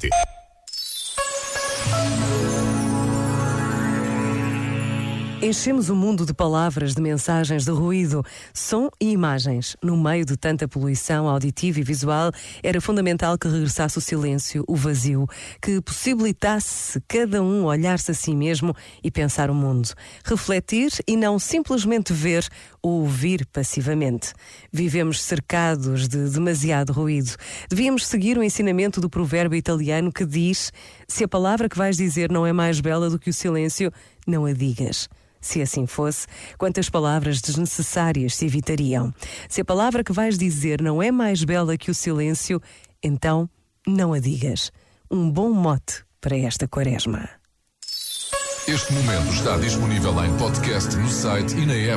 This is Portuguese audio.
City. Enchemos o mundo de palavras, de mensagens, de ruído, som e imagens. No meio de tanta poluição auditiva e visual, era fundamental que regressasse o silêncio, o vazio, que possibilitasse cada um olhar-se a si mesmo e pensar o mundo. Refletir e não simplesmente ver ou ouvir passivamente. Vivemos cercados de demasiado ruído. Devíamos seguir o ensinamento do provérbio italiano que diz: se a palavra que vais dizer não é mais bela do que o silêncio, não a digas. Se assim fosse, quantas palavras desnecessárias se evitariam? Se a palavra que vais dizer não é mais bela que o silêncio, então não a digas. Um bom mote para esta quaresma. Este momento está disponível em podcast no site e na app.